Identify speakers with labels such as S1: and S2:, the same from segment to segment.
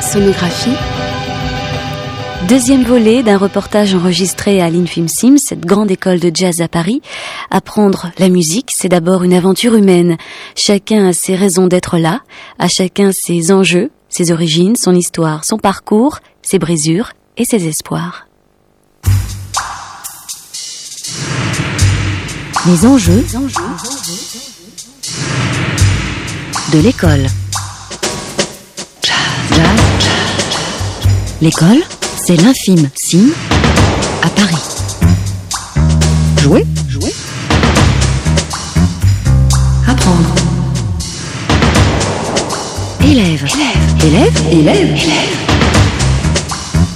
S1: Sonographie. Deuxième volet d'un reportage enregistré à l'Infim Sim, cette grande école de jazz à Paris. Apprendre la musique, c'est d'abord une aventure humaine. Chacun a ses raisons d'être là, à chacun ses enjeux, ses origines, son histoire, son parcours, ses brisures et ses espoirs. Les enjeux de l'école. L'école, c'est l'infime signe à Paris. Jouer, jouer. Apprendre. Élève, élève, élève, élève, élève.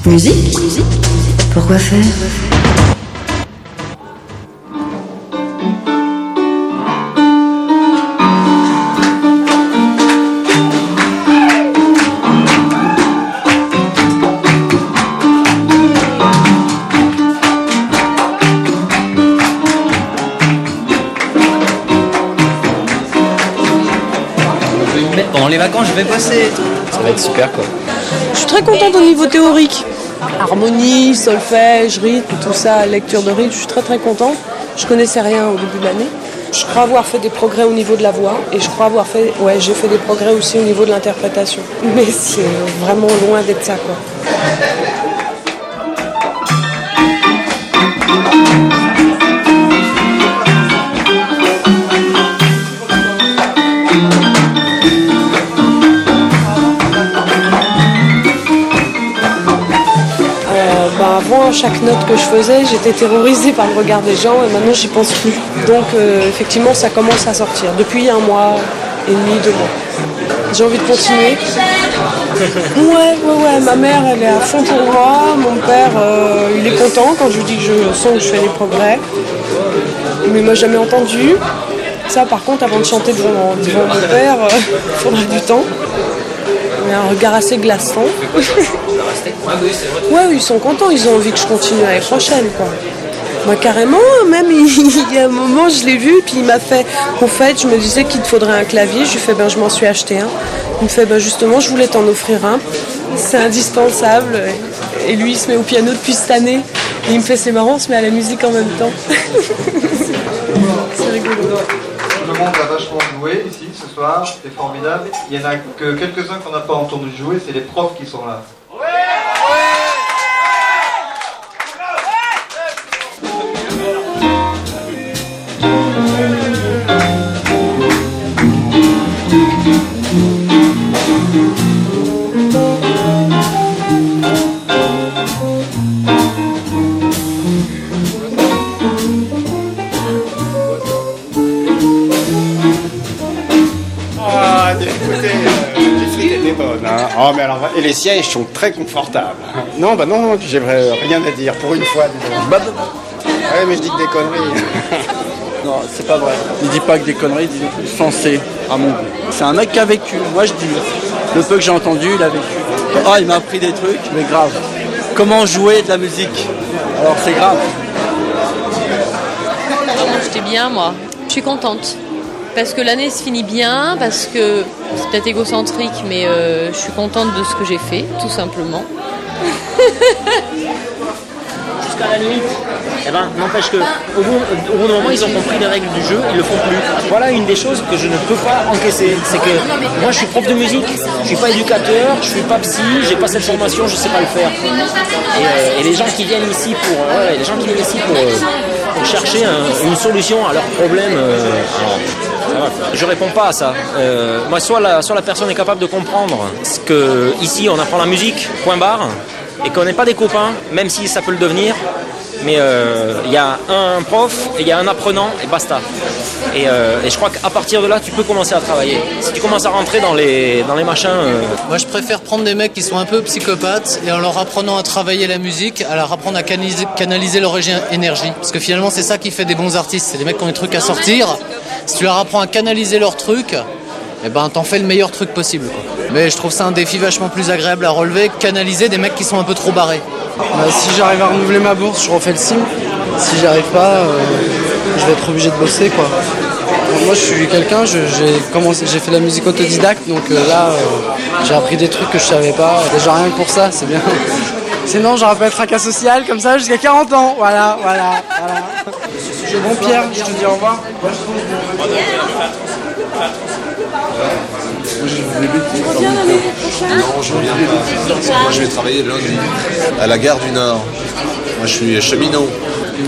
S1: Musique, musique. Pourquoi faire?
S2: Pendant les vacances, je vais bosser. Ça va être super quoi.
S3: Je suis très contente au niveau théorique. Harmonie, solfège, rythme, tout ça, lecture de rythme, je suis très très contente. Je connaissais rien au début de l'année. Je crois avoir fait des progrès au niveau de la voix et je crois avoir fait, ouais, j'ai fait des progrès aussi au niveau de l'interprétation. Mais c'est vraiment loin d'être ça quoi. Bah, avant, chaque note que je faisais, j'étais terrorisée par le regard des gens et maintenant j'y pense plus. Donc euh, effectivement, ça commence à sortir. Depuis un mois et demi, deux mois. J'ai envie de continuer. Ouais, ouais, ouais. Ma mère, elle est à fond pour moi. Mon père, euh, il est content quand je lui dis que je sens que je fais des progrès. Mais il m'a jamais entendu. Ça, par contre, avant de chanter devant, mon père, il faudrait du temps. Il a un regard assez glaçant. Ouais, ils sont contents, ils ont envie que je continue l'année prochaine, quoi. Moi, carrément, même, il y a un moment, je l'ai vu, puis il m'a fait, en fait, je me disais qu'il te faudrait un clavier, je lui fais, ben, je m'en suis acheté un. Il me fait, ben, justement, je voulais t'en offrir un. C'est indispensable. Et lui, il se met au piano depuis cette année. Et il me fait, c'est marrant, on se met à la musique en même temps. c'est rigolo.
S4: Tout le monde a vachement joué ici ce soir, c'est formidable. Il y en a que quelques-uns qu'on n'a pas entendu jouer, c'est les profs qui sont là.
S5: Ah, écoutez, euh, les frites étaient bonnes. Hein. Oh, mais alors, et les sièges sont très confortables. Non, bah non, j'ai vrai- rien à dire pour une fois. dis.
S6: Bah,
S5: Ouais, mais je dis que des conneries.
S6: non, c'est pas vrai. Il dit pas que des conneries, il dit censé, à mon goût. C'est un mec qui a vécu. Moi, je dis, le peu que j'ai entendu, il a vécu. Ah, il m'a appris des trucs, mais grave. Comment jouer de la musique? Alors, c'est grave.
S7: J'étais bien, moi. Je suis contente. Parce que l'année se finit bien, parce que c'est peut-être égocentrique, mais euh, je suis contente de ce que j'ai fait, tout simplement.
S8: jusqu'à la limite. Eh ben, n'empêche que au bout, au bout d'un moment, ils ont compris les règles du jeu, ils le font plus. Voilà une des choses que je ne peux pas encaisser. C'est que moi, je suis prof de musique, je suis pas éducateur, je suis pas psy, j'ai pas cette formation, je sais pas le faire. Et, euh, et les gens qui viennent ici pour, ouais, les gens qui viennent ici pour, pour chercher un- une solution à leurs problèmes. euh, alors. Je réponds pas à ça. Euh, moi, soit la, personne est capable de comprendre ce que ici on apprend la musique, point barre, et qu'on n'est pas des copains, même si ça peut le devenir. Mais euh, il y a un prof et il y a un apprenant et basta. Et, euh, et je crois qu'à partir de là, tu peux commencer à travailler. Si tu commences à rentrer dans les, dans machins, euh,
S9: Moi, je préfère prendre des mecs qui sont un peu psychopathes et en leur apprenant à travailler la musique, à leur apprendre à canaliser, leur énergie. Parce que finalement, c'est ça qui fait des bons artistes. C'est des mecs qui ont des trucs à sortir. Si tu leur apprends à canaliser leurs trucs, eh ben, t'en fais le meilleur truc possible. Mais je trouve ça un défi vachement plus agréable à relever canaliser des mecs qui sont un peu trop barrés.
S10: Bah, si j'arrive à renouveler ma bourse, je refais le sim. Si j'arrive pas, euh, je vais être obligé de bosser quoi. moi je suis quelqu'un, j'ai fait la musique autodidacte, donc euh, là euh, j'ai appris des trucs que je savais pas. Déjà rien que pour ça, c'est bien. Sinon j'aurais pas être un cas social comme ça jusqu'à 40 ans. Voilà, voilà, voilà. Bon Pierre, je te dis au revoir.
S11: Non, je reviens pas. Moi, je vais travailler lundi à la gare du Nord. Moi, je suis cheminot.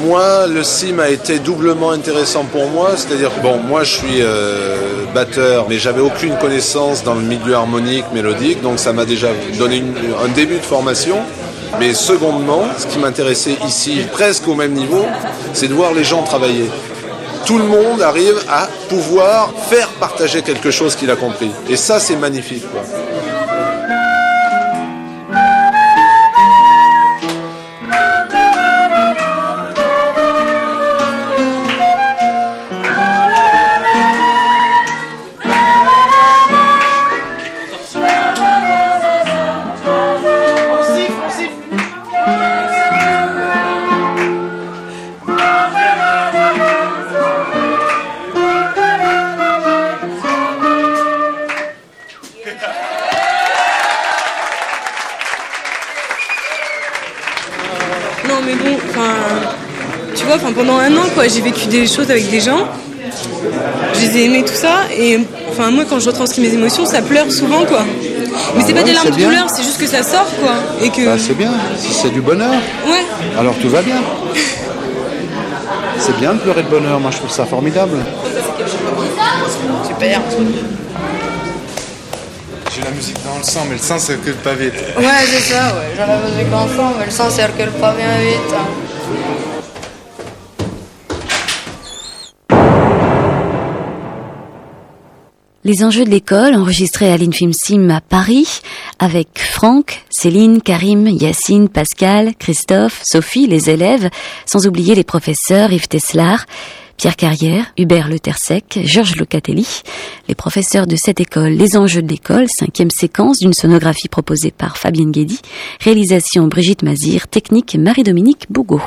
S11: Moi, le sim a été doublement intéressant pour moi, c'est-à-dire que bon, moi je suis euh, batteur, mais j'avais aucune connaissance dans le milieu harmonique, mélodique, donc ça m'a déjà donné un début de formation. Mais secondement, ce qui m'intéressait ici, presque au même niveau, c'est de voir les gens travailler. Tout le monde arrive à pouvoir faire partager quelque chose qu'il a compris. Et ça, c'est magnifique.
S12: Enfin pendant un an quoi, j'ai vécu des choses avec des gens, je les ai aimés tout ça, et enfin moi quand je retranscris mes émotions, ça pleure souvent quoi. Mais c'est
S13: Ah
S12: pas des larmes
S13: c'est
S12: de
S13: bien.
S12: douleur, c'est juste que ça sort quoi, et que.
S13: Bah, c'est bien, si c'est du bonheur,
S12: Ouais.
S13: alors tout va bien. C'est bien de pleurer de bonheur, moi je trouve ça formidable.
S12: Super.
S14: J'ai la musique dans le sang, mais le sang c'est que pas vite.
S15: Ouais, c'est ça, ouais. J'ai la musique enfant, mais le sang circule pas bien vite.
S1: Les enjeux de l'école enregistrés à l'Infim Sim à Paris avec Franck, Céline, Karim, Yacine, Pascal, Christophe, Sophie, les élèves, sans oublier les professeurs Yves Teslar, Pierre Carrière, Hubert Le Tersec, Georges Locatelli, les professeurs de cette école, les enjeux de l'école, cinquième séquence d'une sonographie proposée par Fabienne Guédy, réalisation Brigitte Mazir, technique Marie-Dominique Bougot.